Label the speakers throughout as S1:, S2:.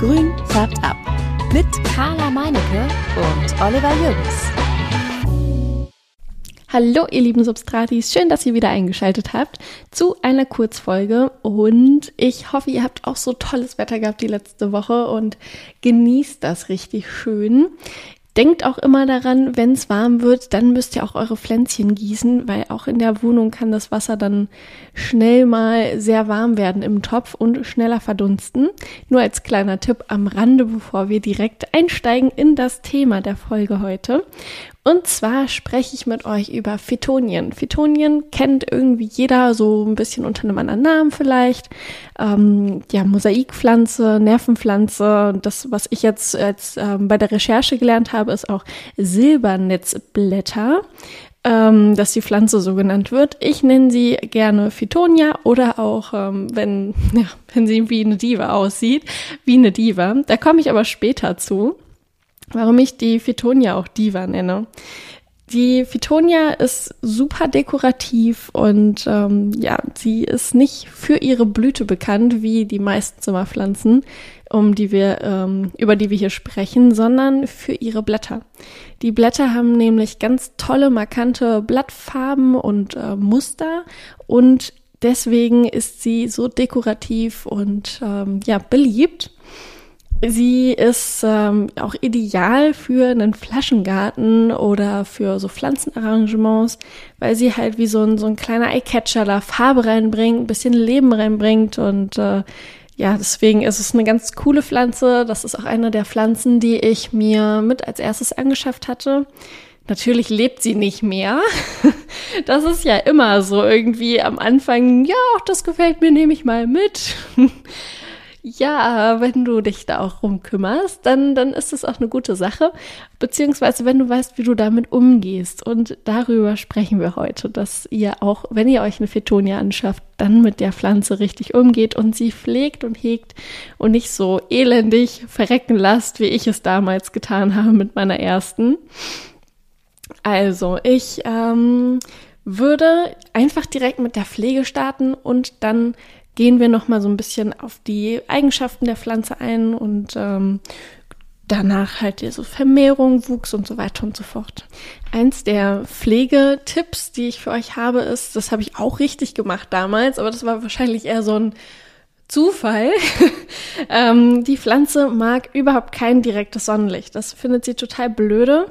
S1: Grün färbt ab. Mit Carla Meinecke und Oliver Jürgens.
S2: Hallo, ihr lieben Substratis. Schön, dass ihr wieder eingeschaltet habt zu einer Kurzfolge. Und ich hoffe, ihr habt auch so tolles Wetter gehabt die letzte Woche und genießt das richtig schön. Denkt auch immer daran, wenn es warm wird, dann müsst ihr auch eure Pflänzchen gießen, weil auch in der Wohnung kann das Wasser dann schnell mal sehr warm werden im Topf und schneller verdunsten. Nur als kleiner Tipp am Rande, bevor wir direkt einsteigen in das Thema der Folge heute. Und zwar spreche ich mit euch über Phytonien. Phytonien kennt irgendwie jeder so ein bisschen unter einem anderen Namen vielleicht. Ähm, ja, Mosaikpflanze, Nervenpflanze. Das, was ich jetzt als, ähm, bei der Recherche gelernt habe, ist auch Silbernetzblätter, ähm, dass die Pflanze so genannt wird. Ich nenne sie gerne Phytonia oder auch, ähm, wenn, ja, wenn sie wie eine Diva aussieht, wie eine Diva. Da komme ich aber später zu warum ich die Phytonia auch Diva nenne. Die Phytonia ist super dekorativ und ähm, ja, sie ist nicht für ihre Blüte bekannt wie die meisten Zimmerpflanzen, um die wir ähm, über die wir hier sprechen, sondern für ihre Blätter. Die Blätter haben nämlich ganz tolle markante Blattfarben und äh, Muster und deswegen ist sie so dekorativ und ähm, ja beliebt. Sie ist ähm, auch ideal für einen Flaschengarten oder für so Pflanzenarrangements, weil sie halt wie so ein, so ein kleiner Eyecatcher da Farbe reinbringt, ein bisschen Leben reinbringt und äh, ja, deswegen ist es eine ganz coole Pflanze. Das ist auch eine der Pflanzen, die ich mir mit als erstes angeschafft hatte. Natürlich lebt sie nicht mehr. Das ist ja immer so irgendwie am Anfang, ja, das gefällt mir, nehme ich mal mit. Ja, wenn du dich da auch rumkümmerst, dann, dann ist es auch eine gute Sache. Beziehungsweise, wenn du weißt, wie du damit umgehst. Und darüber sprechen wir heute, dass ihr auch, wenn ihr euch eine Fetonia anschafft, dann mit der Pflanze richtig umgeht und sie pflegt und hegt und nicht so elendig verrecken lasst, wie ich es damals getan habe mit meiner ersten. Also, ich ähm, würde einfach direkt mit der Pflege starten und dann gehen wir nochmal so ein bisschen auf die Eigenschaften der Pflanze ein und ähm, danach halt so Vermehrung, Wuchs und so weiter und so fort. Eins der Pflegetipps, die ich für euch habe, ist, das habe ich auch richtig gemacht damals, aber das war wahrscheinlich eher so ein Zufall. ähm, die Pflanze mag überhaupt kein direktes Sonnenlicht. Das findet sie total blöde.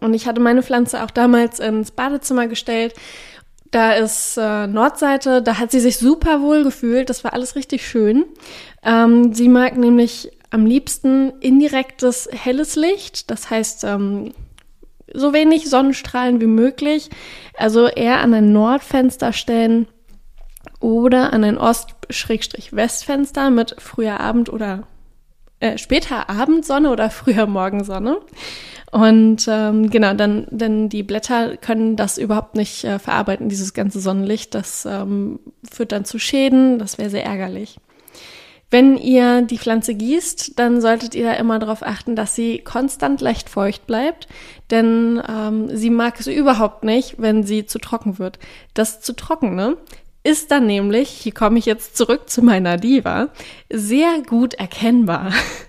S2: Und ich hatte meine Pflanze auch damals ins Badezimmer gestellt da ist äh, Nordseite, da hat sie sich super wohl gefühlt. Das war alles richtig schön. Ähm, sie mag nämlich am liebsten indirektes helles Licht, das heißt ähm, so wenig Sonnenstrahlen wie möglich. Also eher an ein Nordfenster stellen oder an ein Ost-Westfenster mit früher Abend oder äh, später Abendsonne oder früher Morgensonne. Und ähm, genau, dann, denn die Blätter können das überhaupt nicht äh, verarbeiten, dieses ganze Sonnenlicht. Das ähm, führt dann zu Schäden, das wäre sehr ärgerlich. Wenn ihr die Pflanze gießt, dann solltet ihr da immer darauf achten, dass sie konstant leicht feucht bleibt, denn ähm, sie mag es überhaupt nicht, wenn sie zu trocken wird. Das zu trockene ist dann nämlich, hier komme ich jetzt zurück zu meiner Diva, sehr gut erkennbar.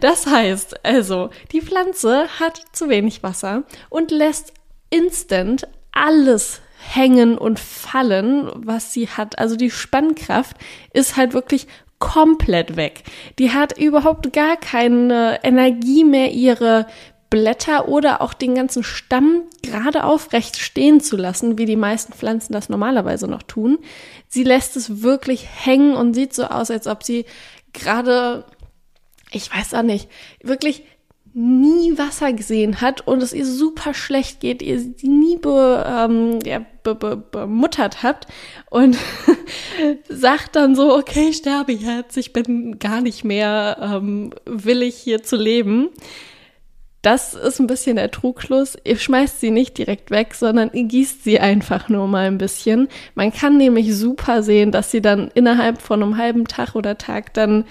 S2: Das heißt also, die Pflanze hat zu wenig Wasser und lässt instant alles hängen und fallen, was sie hat. Also die Spannkraft ist halt wirklich komplett weg. Die hat überhaupt gar keine Energie mehr, ihre Blätter oder auch den ganzen Stamm gerade aufrecht stehen zu lassen, wie die meisten Pflanzen das normalerweise noch tun. Sie lässt es wirklich hängen und sieht so aus, als ob sie gerade ich weiß auch nicht, wirklich nie Wasser gesehen hat und es ihr super schlecht geht, ihr sie nie be, ähm, ja, be, be, bemuttert hat und sagt dann so, okay, ich sterbe jetzt, ich bin gar nicht mehr ähm, willig hier zu leben. Das ist ein bisschen der Trugschluss. Ihr schmeißt sie nicht direkt weg, sondern ihr gießt sie einfach nur mal ein bisschen. Man kann nämlich super sehen, dass sie dann innerhalb von einem halben Tag oder Tag dann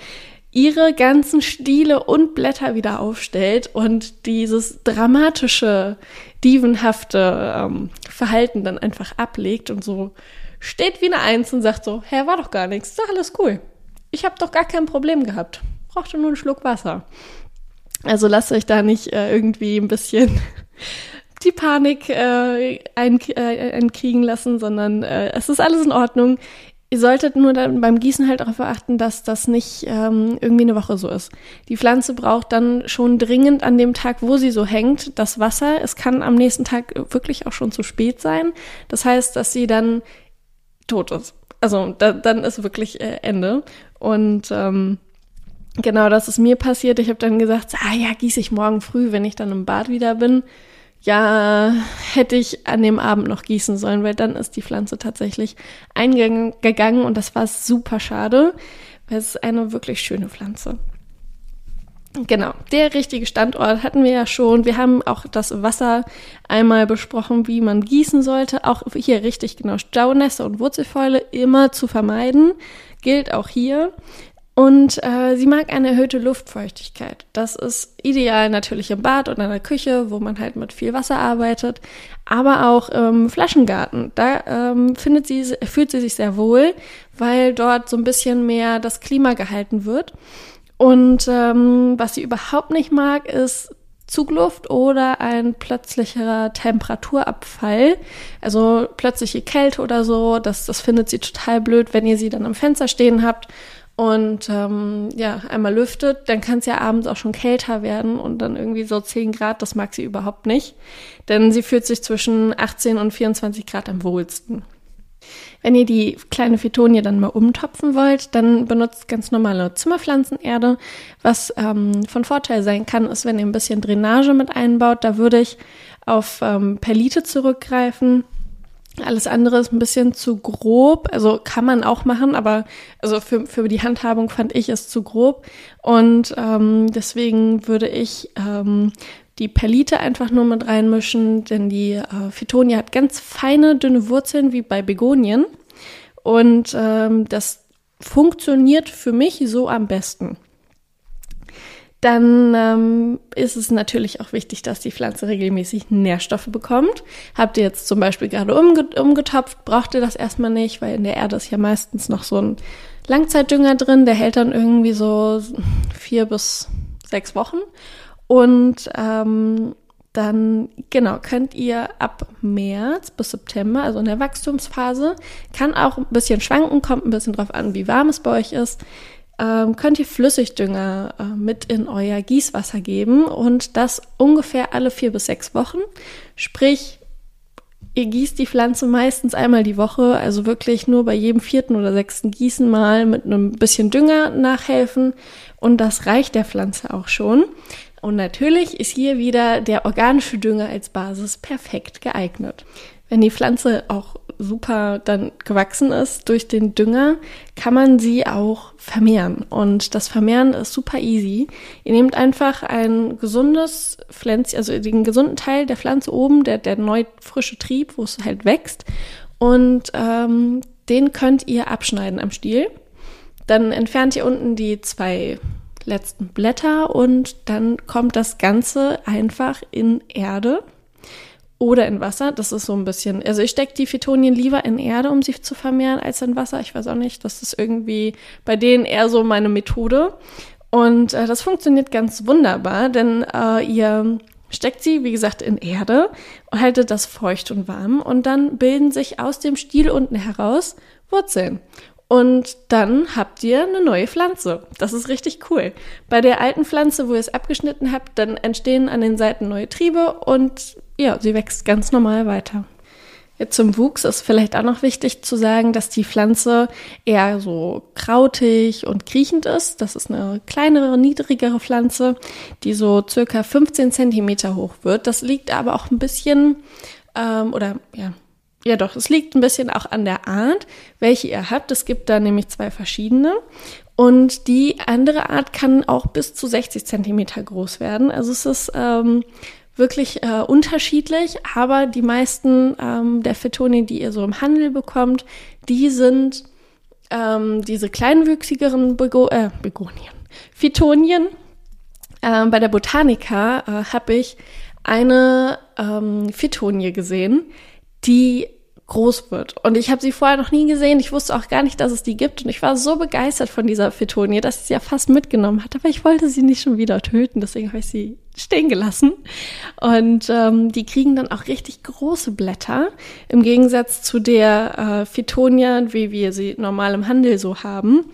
S2: ihre ganzen Stiele und Blätter wieder aufstellt und dieses dramatische, dievenhafte ähm, Verhalten dann einfach ablegt und so steht wie eine Eins und sagt so, Herr, war doch gar nichts, ist doch alles cool. Ich habe doch gar kein Problem gehabt. brauchte nur einen Schluck Wasser. Also lasst euch da nicht äh, irgendwie ein bisschen die Panik äh, ein, äh, einkriegen lassen, sondern äh, es ist alles in Ordnung. Ihr solltet nur dann beim Gießen halt darauf achten, dass das nicht ähm, irgendwie eine Woche so ist. Die Pflanze braucht dann schon dringend an dem Tag, wo sie so hängt, das Wasser. Es kann am nächsten Tag wirklich auch schon zu spät sein. Das heißt, dass sie dann tot ist. Also da, dann ist wirklich äh, Ende. Und ähm, genau das ist mir passiert. Ich habe dann gesagt, ah ja, gieße ich morgen früh, wenn ich dann im Bad wieder bin ja, hätte ich an dem Abend noch gießen sollen, weil dann ist die Pflanze tatsächlich eingegangen und das war super schade, weil es ist eine wirklich schöne Pflanze. Genau, der richtige Standort hatten wir ja schon. Wir haben auch das Wasser einmal besprochen, wie man gießen sollte. Auch hier richtig genau Staunässe und Wurzelfäule immer zu vermeiden. Gilt auch hier. Und äh, sie mag eine erhöhte Luftfeuchtigkeit. Das ist ideal natürlich im Bad oder in der Küche, wo man halt mit viel Wasser arbeitet, aber auch im Flaschengarten. Da ähm, findet sie, fühlt sie sich sehr wohl, weil dort so ein bisschen mehr das Klima gehalten wird. Und ähm, was sie überhaupt nicht mag, ist Zugluft oder ein plötzlicher Temperaturabfall, also plötzliche Kälte oder so. Das, das findet sie total blöd, wenn ihr sie dann am Fenster stehen habt und ähm, ja, einmal lüftet, dann kann es ja abends auch schon kälter werden und dann irgendwie so 10 Grad, das mag sie überhaupt nicht. Denn sie fühlt sich zwischen 18 und 24 Grad am wohlsten. Wenn ihr die kleine Fetonie dann mal umtopfen wollt, dann benutzt ganz normale Zimmerpflanzenerde. Was ähm, von Vorteil sein kann, ist, wenn ihr ein bisschen Drainage mit einbaut. Da würde ich auf ähm, Perlite zurückgreifen. Alles andere ist ein bisschen zu grob. Also kann man auch machen, aber also für, für die Handhabung fand ich es zu grob. Und ähm, deswegen würde ich ähm, die Perlite einfach nur mit reinmischen, denn die äh, Phytonie hat ganz feine, dünne Wurzeln wie bei Begonien. Und ähm, das funktioniert für mich so am besten dann ähm, ist es natürlich auch wichtig, dass die Pflanze regelmäßig Nährstoffe bekommt. Habt ihr jetzt zum Beispiel gerade umge umgetopft, braucht ihr das erstmal nicht, weil in der Erde ist ja meistens noch so ein Langzeitdünger drin, der hält dann irgendwie so vier bis sechs Wochen. Und ähm, dann, genau, könnt ihr ab März bis September, also in der Wachstumsphase, kann auch ein bisschen schwanken, kommt ein bisschen drauf an, wie warm es bei euch ist, ähm, könnt ihr Flüssigdünger äh, mit in euer Gießwasser geben und das ungefähr alle vier bis sechs Wochen. Sprich, ihr gießt die Pflanze meistens einmal die Woche, also wirklich nur bei jedem vierten oder sechsten Gießen mal mit einem bisschen Dünger nachhelfen und das reicht der Pflanze auch schon. Und natürlich ist hier wieder der organische Dünger als Basis perfekt geeignet. Wenn die Pflanze auch super dann gewachsen ist durch den Dünger, kann man sie auch vermehren. Und das Vermehren ist super easy. Ihr nehmt einfach ein gesundes Pflänzchen, also den gesunden Teil der Pflanze oben, der, der neu frische Trieb, wo es halt wächst. Und ähm, den könnt ihr abschneiden am Stiel. Dann entfernt ihr unten die zwei letzten Blätter und dann kommt das Ganze einfach in Erde oder in Wasser. Das ist so ein bisschen, also ich stecke die Phytonien lieber in Erde, um sie zu vermehren, als in Wasser. Ich weiß auch nicht, das ist irgendwie bei denen eher so meine Methode. Und äh, das funktioniert ganz wunderbar, denn äh, ihr steckt sie, wie gesagt, in Erde haltet das feucht und warm und dann bilden sich aus dem Stiel unten heraus Wurzeln. Und dann habt ihr eine neue Pflanze. Das ist richtig cool. Bei der alten Pflanze, wo ihr es abgeschnitten habt, dann entstehen an den Seiten neue Triebe und ja, sie wächst ganz normal weiter. Jetzt zum Wuchs ist vielleicht auch noch wichtig zu sagen, dass die Pflanze eher so krautig und kriechend ist. Das ist eine kleinere, niedrigere Pflanze, die so circa 15 Zentimeter hoch wird. Das liegt aber auch ein bisschen, ähm, oder ja, ja doch, es liegt ein bisschen auch an der Art, welche ihr habt. Es gibt da nämlich zwei verschiedene. Und die andere Art kann auch bis zu 60 Zentimeter groß werden. Also es ist ähm, wirklich äh, unterschiedlich, aber die meisten ähm, der Phytonien, die ihr so im Handel bekommt, die sind ähm, diese kleinwüchsigeren Bego äh, Begonien, Phytonien. Ähm, bei der Botanica äh, habe ich eine ähm, Phytonie gesehen, die groß wird. Und ich habe sie vorher noch nie gesehen. Ich wusste auch gar nicht, dass es die gibt. Und ich war so begeistert von dieser Fetonie, dass ich sie ja fast mitgenommen hatte. Aber ich wollte sie nicht schon wieder töten. Deswegen habe ich sie stehen gelassen. Und ähm, die kriegen dann auch richtig große Blätter. Im Gegensatz zu der äh, Fetonia, wie wir sie normal im Handel so haben.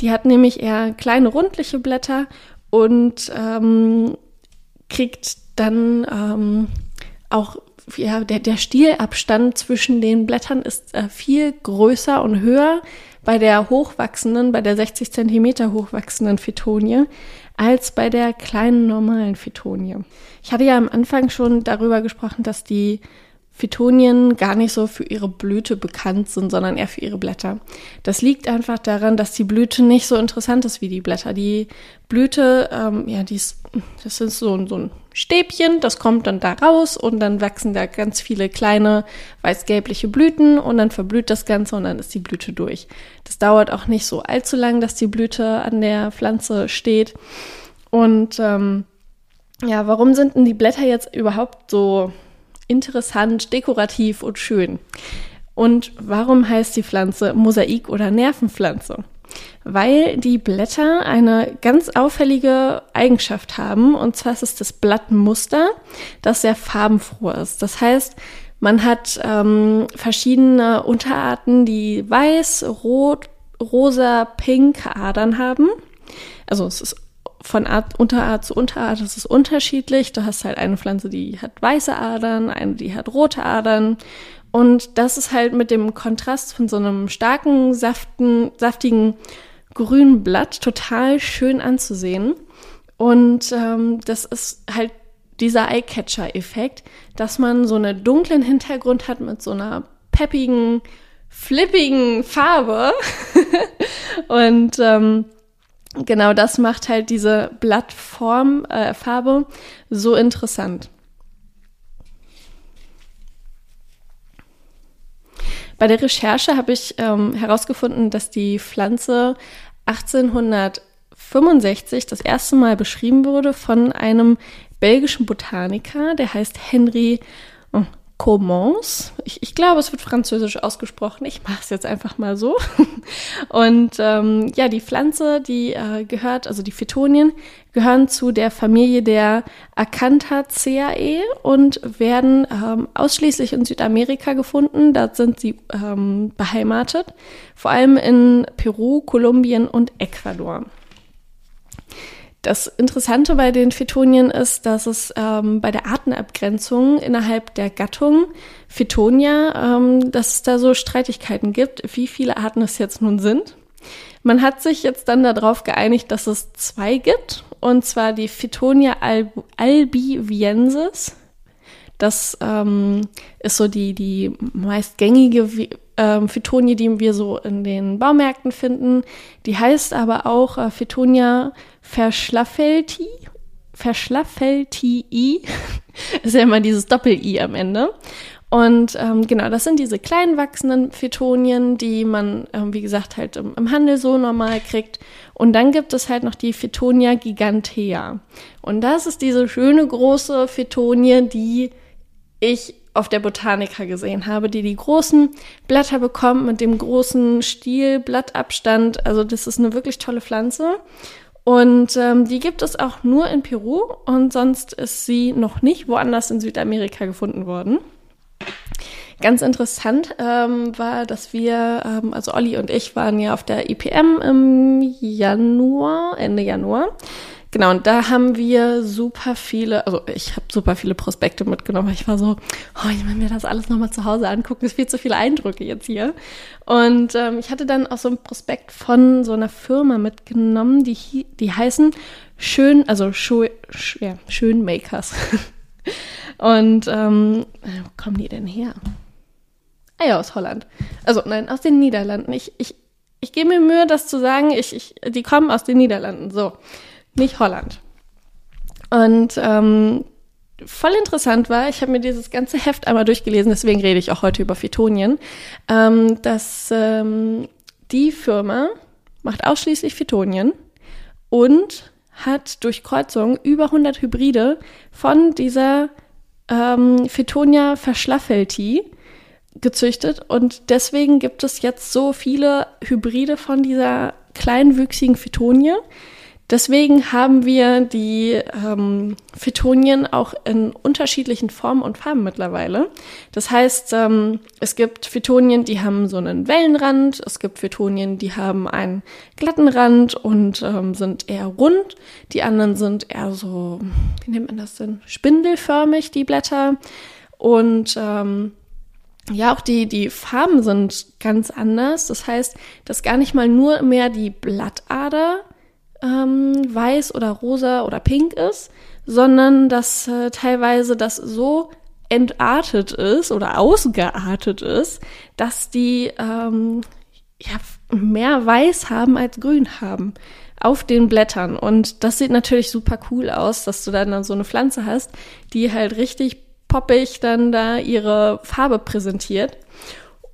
S2: Die hat nämlich eher kleine rundliche Blätter und ähm, kriegt dann ähm, auch ja, der, der Stielabstand zwischen den Blättern ist äh, viel größer und höher bei der hochwachsenden, bei der 60 Zentimeter hochwachsenden Fetonie als bei der kleinen normalen Fetonie. Ich hatte ja am Anfang schon darüber gesprochen, dass die Phytonien gar nicht so für ihre Blüte bekannt sind, sondern eher für ihre Blätter. Das liegt einfach daran, dass die Blüte nicht so interessant ist wie die Blätter. Die Blüte, ähm, ja, die ist, das ist so, so ein Stäbchen, das kommt dann da raus und dann wachsen da ganz viele kleine weiß-gelbliche Blüten und dann verblüht das Ganze und dann ist die Blüte durch. Das dauert auch nicht so allzu lang, dass die Blüte an der Pflanze steht. Und ähm, ja, warum sind denn die Blätter jetzt überhaupt so interessant, dekorativ und schön. Und warum heißt die Pflanze Mosaik oder Nervenpflanze? Weil die Blätter eine ganz auffällige Eigenschaft haben, und zwar ist es das Blattmuster, das sehr farbenfroh ist. Das heißt, man hat ähm, verschiedene Unterarten, die weiß, rot, rosa, pink Adern haben. Also es ist von Art, Unterart zu Unterart ist es unterschiedlich. Du hast halt eine Pflanze, die hat weiße Adern, eine, die hat rote Adern. Und das ist halt mit dem Kontrast von so einem starken, saften, saftigen grünen Blatt total schön anzusehen. Und ähm, das ist halt dieser Eyecatcher-Effekt, dass man so einen dunklen Hintergrund hat mit so einer peppigen, flippigen Farbe. und ähm, genau das macht halt diese Blattform, äh, Farbe so interessant. Bei der Recherche habe ich ähm, herausgefunden, dass die Pflanze 1865 das erste Mal beschrieben wurde von einem belgischen Botaniker, der heißt Henry oh, Commence. Ich, ich, glaube, es wird französisch ausgesprochen. Ich mache es jetzt einfach mal so. Und ähm, ja, die Pflanze, die äh, gehört, also die Phytonien, gehören zu der Familie der Acanthaceae und werden ähm, ausschließlich in Südamerika gefunden. Da sind sie ähm, beheimatet, vor allem in Peru, Kolumbien und Ecuador. Das Interessante bei den Phytonien ist, dass es ähm, bei der Artenabgrenzung innerhalb der Gattung Phytonia, ähm, dass es da so Streitigkeiten gibt, wie viele Arten es jetzt nun sind. Man hat sich jetzt dann darauf geeinigt, dass es zwei gibt, und zwar die Phytonia alb albiviensis. Das ähm, ist so die, die meist gängige ähm, Phytonie, die wir so in den Baumärkten finden. Die heißt aber auch äh, Phytonia verschlaffelti. Verschlaffeltii. ist ja immer dieses Doppel-I am Ende. Und ähm, genau, das sind diese klein wachsenden Phytonien, die man, ähm, wie gesagt, halt im, im, Handel so normal kriegt. Und dann gibt es halt noch die Phytonia gigantea. Und das ist diese schöne große Phytonie, die ich auf der Botanica gesehen habe, die die großen Blätter bekommt mit dem großen Stiel, Blattabstand. Also das ist eine wirklich tolle Pflanze. Und ähm, die gibt es auch nur in Peru und sonst ist sie noch nicht woanders in Südamerika gefunden worden. Ganz interessant ähm, war, dass wir, ähm, also Olli und ich waren ja auf der IPM im Januar, Ende Januar. Genau, und da haben wir super viele, also ich habe super viele Prospekte mitgenommen. Ich war so, oh, ich will mir das alles nochmal zu Hause angucken. Es viel zu viele Eindrücke jetzt hier. Und ähm, ich hatte dann auch so ein Prospekt von so einer Firma mitgenommen, die, die heißen Schön, also Schu, Sch, ja, Schön Makers. und ähm, wo kommen die denn her? Ah ja, aus Holland. Also nein, aus den Niederlanden. Ich, ich, ich gebe mir Mühe, das zu sagen. Ich, ich, die kommen aus den Niederlanden. So nicht Holland. Und ähm, voll interessant war, ich habe mir dieses ganze Heft einmal durchgelesen, deswegen rede ich auch heute über Phytonien, ähm, dass ähm, die Firma macht ausschließlich Phytonien und hat durch Kreuzung über 100 Hybride von dieser ähm, Phytonia verschlaffelti gezüchtet und deswegen gibt es jetzt so viele Hybride von dieser kleinwüchsigen Phytonie. Deswegen haben wir die ähm, Phytonien auch in unterschiedlichen Formen und Farben mittlerweile. Das heißt, ähm, es gibt Phytonien, die haben so einen Wellenrand, es gibt Phytonien, die haben einen glatten Rand und ähm, sind eher rund. Die anderen sind eher so, wie nennt man das denn, spindelförmig, die Blätter. Und ähm, ja, auch die, die Farben sind ganz anders. Das heißt, dass gar nicht mal nur mehr die Blattader ähm, weiß oder rosa oder pink ist, sondern dass äh, teilweise das so entartet ist oder ausgeartet ist, dass die ähm, ja, mehr weiß haben als grün haben auf den Blättern. Und das sieht natürlich super cool aus, dass du dann so eine Pflanze hast, die halt richtig poppig dann da ihre Farbe präsentiert.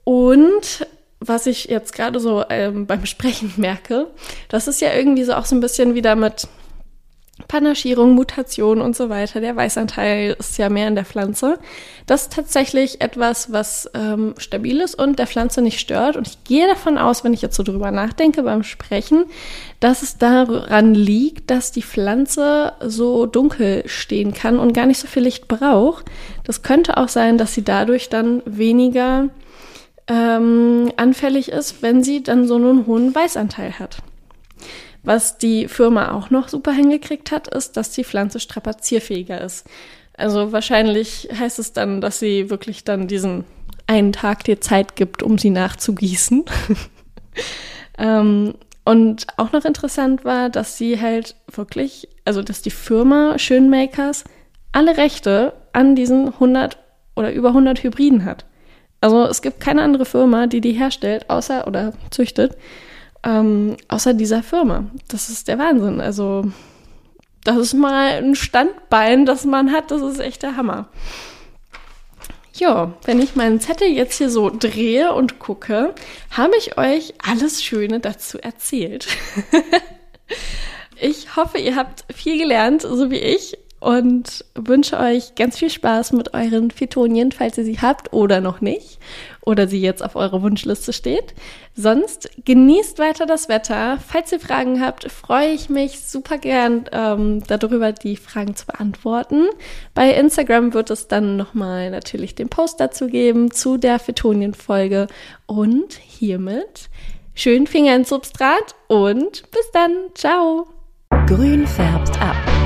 S2: Und was ich jetzt gerade so ähm, beim Sprechen merke, das ist ja irgendwie so auch so ein bisschen wieder mit Panaschierung, Mutation und so weiter. Der Weißanteil ist ja mehr in der Pflanze. Das ist tatsächlich etwas, was ähm, stabil ist und der Pflanze nicht stört. Und ich gehe davon aus, wenn ich jetzt so drüber nachdenke beim Sprechen, dass es daran liegt, dass die Pflanze so dunkel stehen kann und gar nicht so viel Licht braucht. Das könnte auch sein, dass sie dadurch dann weniger ähm, anfällig ist, wenn sie dann so einen hohen Weißanteil hat. Was die Firma auch noch super hingekriegt hat, ist, dass die Pflanze strapazierfähiger ist. Also wahrscheinlich heißt es dann, dass sie wirklich dann diesen einen Tag dir Zeit gibt, um sie nachzugießen. ähm, und auch noch interessant war, dass sie halt wirklich, also dass die Firma Schönmakers alle Rechte an diesen 100 oder über 100 Hybriden hat. Also es gibt keine andere Firma, die die herstellt, außer oder züchtet, ähm, außer dieser Firma. Das ist der Wahnsinn. Also das ist mal ein Standbein, das man hat. Das ist echt der Hammer. Ja, wenn ich meinen Zettel jetzt hier so drehe und gucke, habe ich euch alles Schöne dazu erzählt. ich hoffe, ihr habt viel gelernt, so wie ich und wünsche euch ganz viel Spaß mit euren Phytonien, falls ihr sie habt oder noch nicht oder sie jetzt auf eurer Wunschliste steht. Sonst genießt weiter das Wetter. Falls ihr Fragen habt, freue ich mich super gern ähm, darüber, die Fragen zu beantworten. Bei Instagram wird es dann nochmal natürlich den Post dazu geben zu der Phytonien-Folge und hiermit schön Finger ins Substrat und bis dann. Ciao.
S1: Grün färbt ab